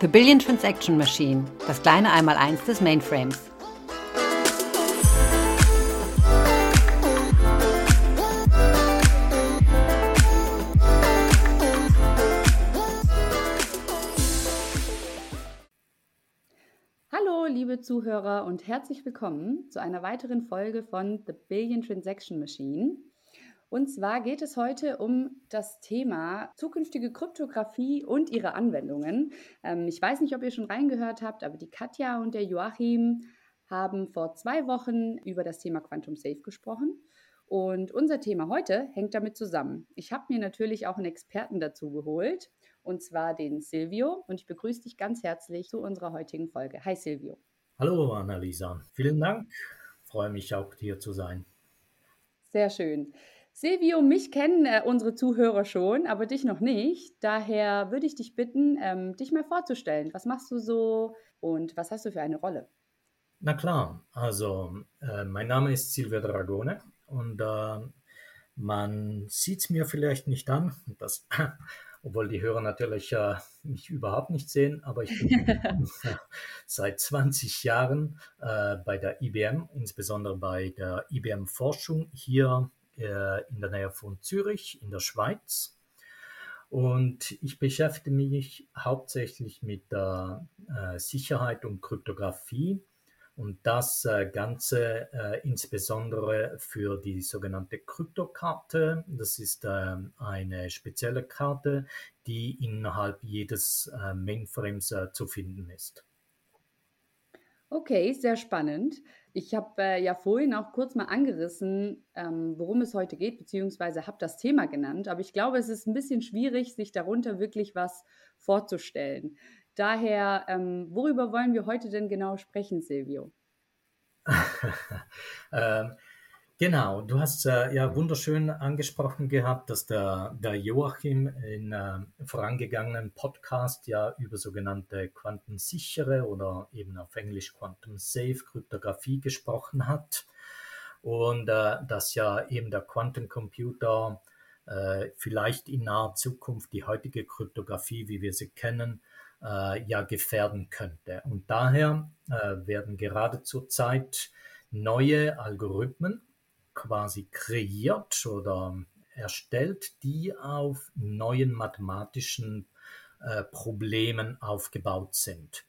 The Billion Transaction Machine, das kleine Einmaleins des Mainframes. Hallo, liebe Zuhörer und herzlich willkommen zu einer weiteren Folge von The Billion Transaction Machine. Und zwar geht es heute um das Thema zukünftige Kryptographie und ihre Anwendungen. Ähm, ich weiß nicht, ob ihr schon reingehört habt, aber die Katja und der Joachim haben vor zwei Wochen über das Thema Quantum Safe gesprochen. Und unser Thema heute hängt damit zusammen. Ich habe mir natürlich auch einen Experten dazu geholt, und zwar den Silvio. Und ich begrüße dich ganz herzlich zu unserer heutigen Folge. Hi Silvio. Hallo Annalisa, vielen Dank. Ich freue mich auch hier zu sein. Sehr schön. Silvio, mich kennen äh, unsere Zuhörer schon, aber dich noch nicht. Daher würde ich dich bitten, ähm, dich mal vorzustellen. Was machst du so und was hast du für eine Rolle? Na klar, also äh, mein Name ist Silvio Dragone und äh, man sieht es mir vielleicht nicht an, das, obwohl die Hörer natürlich äh, mich überhaupt nicht sehen, aber ich bin seit 20 Jahren äh, bei der IBM, insbesondere bei der IBM Forschung hier in der Nähe von Zürich in der Schweiz. Und ich beschäftige mich hauptsächlich mit der äh, Sicherheit und Kryptographie und das äh, Ganze äh, insbesondere für die sogenannte Kryptokarte. Das ist äh, eine spezielle Karte, die innerhalb jedes äh, Mainframes äh, zu finden ist. Okay, sehr spannend. Ich habe äh, ja vorhin auch kurz mal angerissen, ähm, worum es heute geht, beziehungsweise habe das Thema genannt. Aber ich glaube, es ist ein bisschen schwierig, sich darunter wirklich was vorzustellen. Daher, ähm, worüber wollen wir heute denn genau sprechen, Silvio? ähm, Genau, du hast äh, ja wunderschön angesprochen gehabt, dass der, der Joachim in äh, vorangegangenen Podcast ja über sogenannte quantensichere oder eben auf Englisch Quantum Safe Kryptographie gesprochen hat und äh, dass ja eben der Quantencomputer äh, vielleicht in naher Zukunft die heutige Kryptographie, wie wir sie kennen, äh, ja gefährden könnte. Und daher äh, werden gerade zurzeit neue Algorithmen quasi kreiert oder erstellt, die auf neuen mathematischen äh, Problemen aufgebaut sind.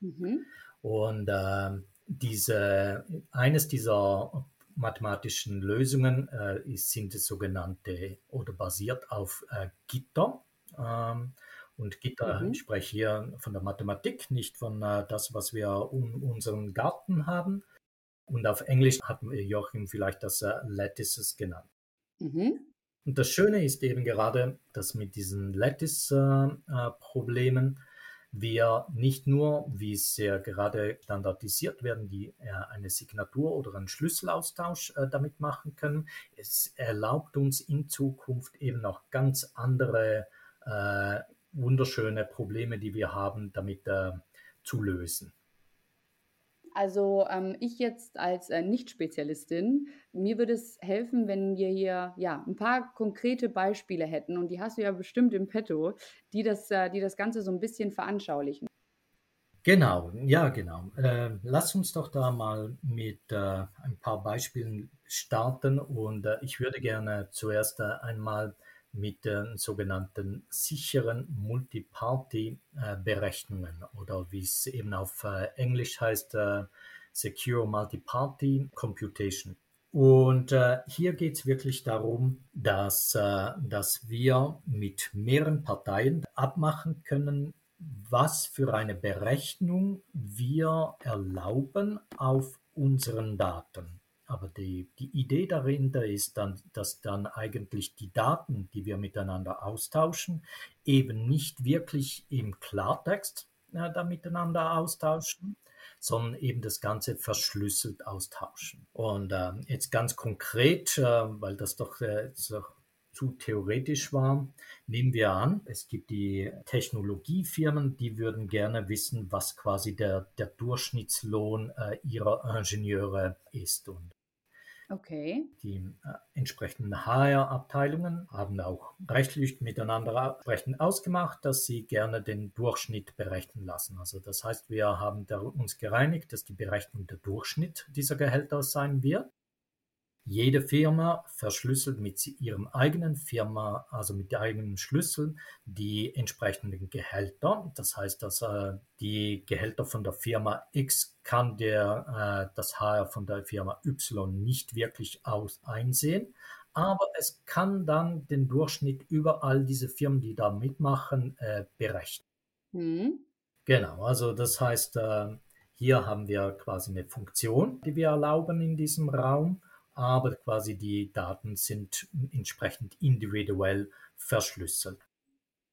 Mhm. Und äh, diese, eines dieser mathematischen Lösungen äh, ist, sind sogenannte oder basiert auf äh, Gitter. Ähm, und Gitter, mhm. ich spreche hier von der Mathematik, nicht von äh, das, was wir um unseren Garten haben. Und auf Englisch hat Joachim vielleicht das äh, Lattices genannt. Mhm. Und das Schöne ist eben gerade, dass mit diesen Lattice-Problemen äh, wir nicht nur, wie es ja gerade standardisiert werden, die äh, eine Signatur oder einen Schlüsselaustausch äh, damit machen können. Es erlaubt uns in Zukunft eben auch ganz andere äh, wunderschöne Probleme, die wir haben, damit äh, zu lösen. Also ähm, ich jetzt als äh, Nicht-Spezialistin, mir würde es helfen, wenn wir hier ja ein paar konkrete Beispiele hätten und die hast du ja bestimmt im Petto, die das, äh, die das Ganze so ein bisschen veranschaulichen. Genau, ja genau. Äh, lass uns doch da mal mit äh, ein paar Beispielen starten und äh, ich würde gerne zuerst äh, einmal mit den sogenannten sicheren Multiparty-Berechnungen oder wie es eben auf äh, Englisch heißt, äh, Secure Multiparty Computation. Und äh, hier geht es wirklich darum, dass, äh, dass wir mit mehreren Parteien abmachen können, was für eine Berechnung wir erlauben auf unseren Daten. Aber die, die Idee dahinter ist dann, dass dann eigentlich die Daten, die wir miteinander austauschen, eben nicht wirklich im Klartext äh, da miteinander austauschen, sondern eben das Ganze verschlüsselt austauschen. Und äh, jetzt ganz konkret, äh, weil das doch, äh, doch zu theoretisch war, nehmen wir an, es gibt die Technologiefirmen, die würden gerne wissen, was quasi der, der Durchschnittslohn äh, ihrer Ingenieure ist. Und Okay. Die äh, entsprechenden HR-Abteilungen haben auch rechtlich miteinander entsprechend ausgemacht, dass sie gerne den Durchschnitt berechnen lassen. Also das heißt, wir haben uns gereinigt, dass die Berechnung der Durchschnitt dieser Gehälter sein wird. Jede Firma verschlüsselt mit ihrem eigenen Firma, also mit eigenen Schlüssel, die entsprechenden Gehälter. Das heißt, dass äh, die Gehälter von der Firma X kann der, äh, das HR von der Firma Y nicht wirklich aus einsehen. Aber es kann dann den Durchschnitt über all diese Firmen, die da mitmachen, äh, berechnen. Mhm. Genau, also das heißt, äh, hier haben wir quasi eine Funktion, die wir erlauben in diesem Raum aber quasi die Daten sind entsprechend individuell verschlüsselt.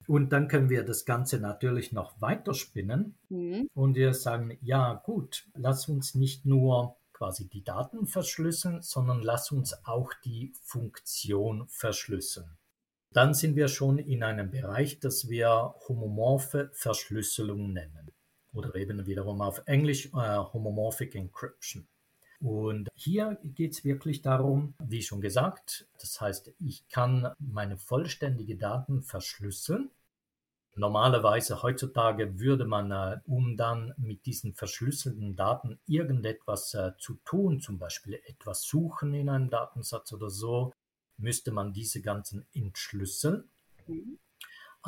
Und dann können wir das Ganze natürlich noch weiterspinnen mhm. und wir sagen, ja gut, lass uns nicht nur quasi die Daten verschlüsseln, sondern lass uns auch die Funktion verschlüsseln. Dann sind wir schon in einem Bereich, das wir homomorphe Verschlüsselung nennen. Oder eben wiederum auf Englisch äh, Homomorphic Encryption. Und hier geht es wirklich darum, wie schon gesagt, das heißt, ich kann meine vollständige Daten verschlüsseln. Normalerweise heutzutage würde man, äh, um dann mit diesen verschlüsselten Daten irgendetwas äh, zu tun, zum Beispiel etwas suchen in einem Datensatz oder so, müsste man diese ganzen entschlüsseln. Mhm.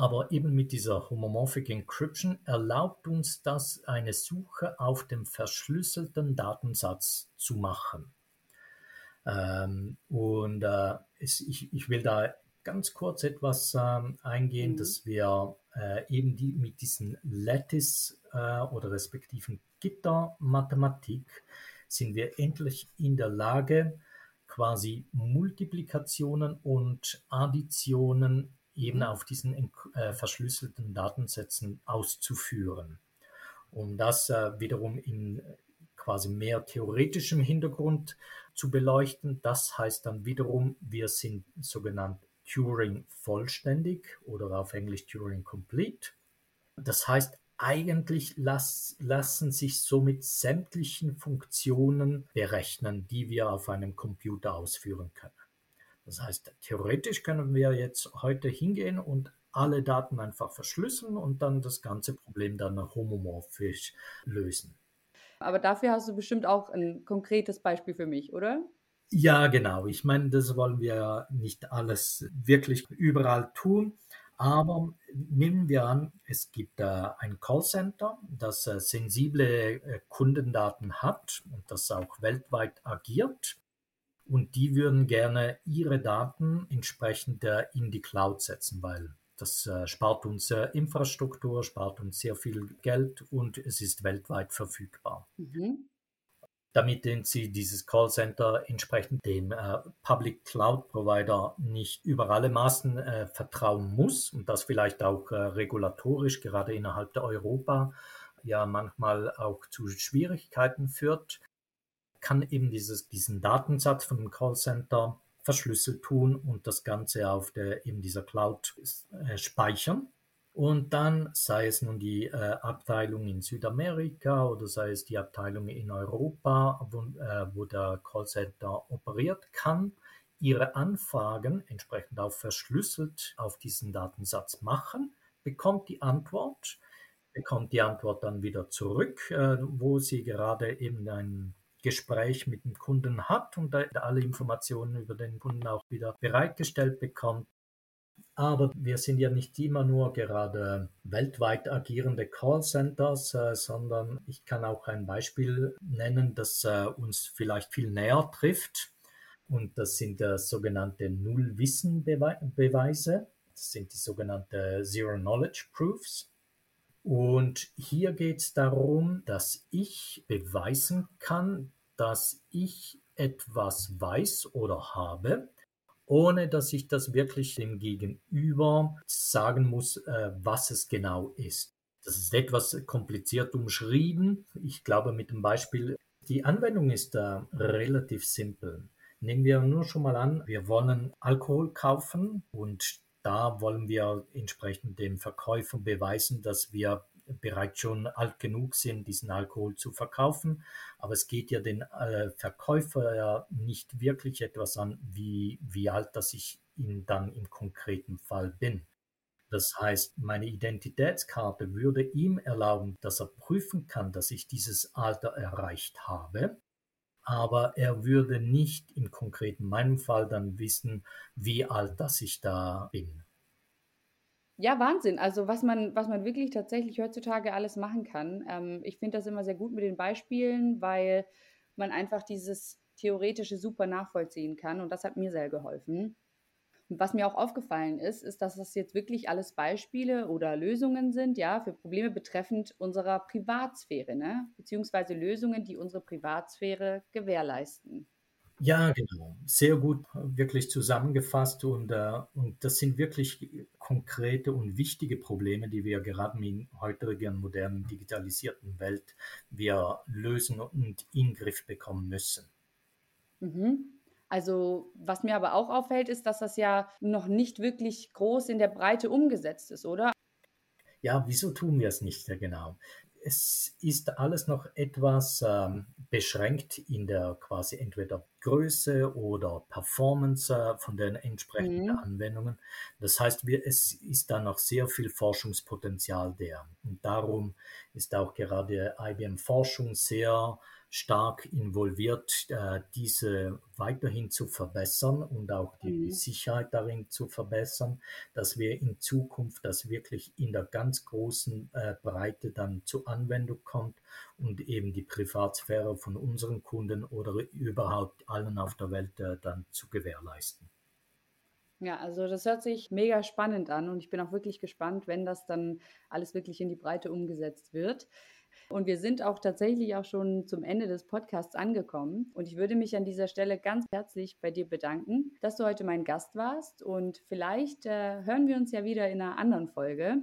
Aber eben mit dieser Homomorphic Encryption erlaubt uns das, eine Suche auf dem verschlüsselten Datensatz zu machen. Ähm, und äh, es, ich, ich, will da ganz kurz etwas ähm, eingehen, mhm. dass wir äh, eben die, mit diesen Lattice äh, oder respektiven Gittermathematik sind wir endlich in der Lage, quasi Multiplikationen und Additionen eben auf diesen äh, verschlüsselten Datensätzen auszuführen. Um das äh, wiederum in quasi mehr theoretischem Hintergrund zu beleuchten, das heißt dann wiederum, wir sind sogenannt Turing vollständig oder auf Englisch Turing complete. Das heißt, eigentlich las, lassen sich somit sämtlichen Funktionen berechnen, die wir auf einem Computer ausführen können. Das heißt, theoretisch können wir jetzt heute hingehen und alle Daten einfach verschlüsseln und dann das ganze Problem dann homomorphisch lösen. Aber dafür hast du bestimmt auch ein konkretes Beispiel für mich, oder? Ja, genau. Ich meine, das wollen wir nicht alles wirklich überall tun. Aber nehmen wir an, es gibt ein Callcenter, das äh, sensible äh, Kundendaten hat und das auch weltweit agiert und die würden gerne ihre Daten entsprechend in die Cloud setzen, weil das äh, spart uns äh, Infrastruktur, spart uns sehr viel Geld und es ist weltweit verfügbar. Mhm. Damit sie dieses Callcenter entsprechend dem äh, Public Cloud Provider nicht über alle Maßen äh, vertrauen muss und das vielleicht auch äh, regulatorisch gerade innerhalb der Europa ja manchmal auch zu Schwierigkeiten führt, kann eben dieses, diesen Datensatz von dem Callcenter verschlüsselt tun und das Ganze auf der, eben dieser Cloud äh, speichern. Und dann, sei es nun die äh, Abteilung in Südamerika oder sei es die Abteilung in Europa, wo, äh, wo der Callcenter operiert, kann ihre Anfragen entsprechend auch verschlüsselt auf diesen Datensatz machen, bekommt die Antwort, bekommt die Antwort dann wieder zurück, äh, wo sie gerade eben einen Gespräch mit dem Kunden hat und alle Informationen über den Kunden auch wieder bereitgestellt bekommt. Aber wir sind ja nicht immer nur gerade weltweit agierende Callcenters, äh, sondern ich kann auch ein Beispiel nennen, das äh, uns vielleicht viel näher trifft. Und das sind äh, sogenannte Nullwissen-Beweise. Das sind die sogenannten Zero Knowledge Proofs. Und hier geht es darum, dass ich beweisen kann, dass ich etwas weiß oder habe, ohne dass ich das wirklich dem Gegenüber sagen muss, äh, was es genau ist. Das ist etwas kompliziert umschrieben. Ich glaube mit dem Beispiel, die Anwendung ist da relativ simpel. Nehmen wir nur schon mal an, wir wollen Alkohol kaufen und da wollen wir entsprechend dem Verkäufer beweisen, dass wir bereits schon alt genug sind, diesen Alkohol zu verkaufen. Aber es geht ja den äh, Verkäufer ja nicht wirklich etwas an, wie, wie alt dass ich ihn dann im konkreten Fall bin. Das heißt, meine Identitätskarte würde ihm erlauben, dass er prüfen kann, dass ich dieses Alter erreicht habe aber er würde nicht im konkreten meinem Fall dann wissen, wie alt dass ich da bin. Ja, Wahnsinn. Also was man, was man wirklich tatsächlich heutzutage alles machen kann. Ähm, ich finde das immer sehr gut mit den Beispielen, weil man einfach dieses Theoretische super nachvollziehen kann und das hat mir sehr geholfen. Was mir auch aufgefallen ist, ist, dass das jetzt wirklich alles Beispiele oder Lösungen sind, ja, für Probleme betreffend unserer Privatsphäre, ne? beziehungsweise Lösungen, die unsere Privatsphäre gewährleisten. Ja, genau. Sehr gut wirklich zusammengefasst und, äh, und das sind wirklich konkrete und wichtige Probleme, die wir gerade in heutigen modernen digitalisierten Welt wir lösen und in Griff bekommen müssen. Mhm. Also, was mir aber auch auffällt, ist, dass das ja noch nicht wirklich groß in der Breite umgesetzt ist, oder? Ja, wieso tun wir es nicht genau? Es ist alles noch etwas ähm, beschränkt in der quasi entweder Größe oder Performance äh, von den entsprechenden mhm. Anwendungen. Das heißt, wir, es ist da noch sehr viel Forschungspotenzial der. Und darum ist auch gerade IBM Forschung sehr stark involviert, äh, diese weiterhin zu verbessern und auch die mhm. Sicherheit darin zu verbessern, dass wir in Zukunft das wirklich in der ganz großen äh, Breite dann zur Anwendung kommt und eben die Privatsphäre von unseren Kunden oder überhaupt allen auf der Welt äh, dann zu gewährleisten. Ja, also das hört sich mega spannend an und ich bin auch wirklich gespannt, wenn das dann alles wirklich in die Breite umgesetzt wird. Und wir sind auch tatsächlich auch schon zum Ende des Podcasts angekommen. Und ich würde mich an dieser Stelle ganz herzlich bei dir bedanken, dass du heute mein Gast warst. Und vielleicht äh, hören wir uns ja wieder in einer anderen Folge.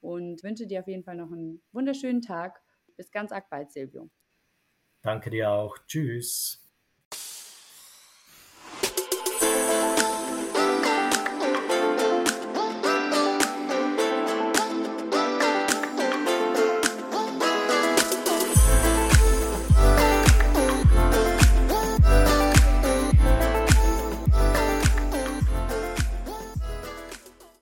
Und wünsche dir auf jeden Fall noch einen wunderschönen Tag. Bis ganz arg bald, Silvio. Danke dir auch. Tschüss.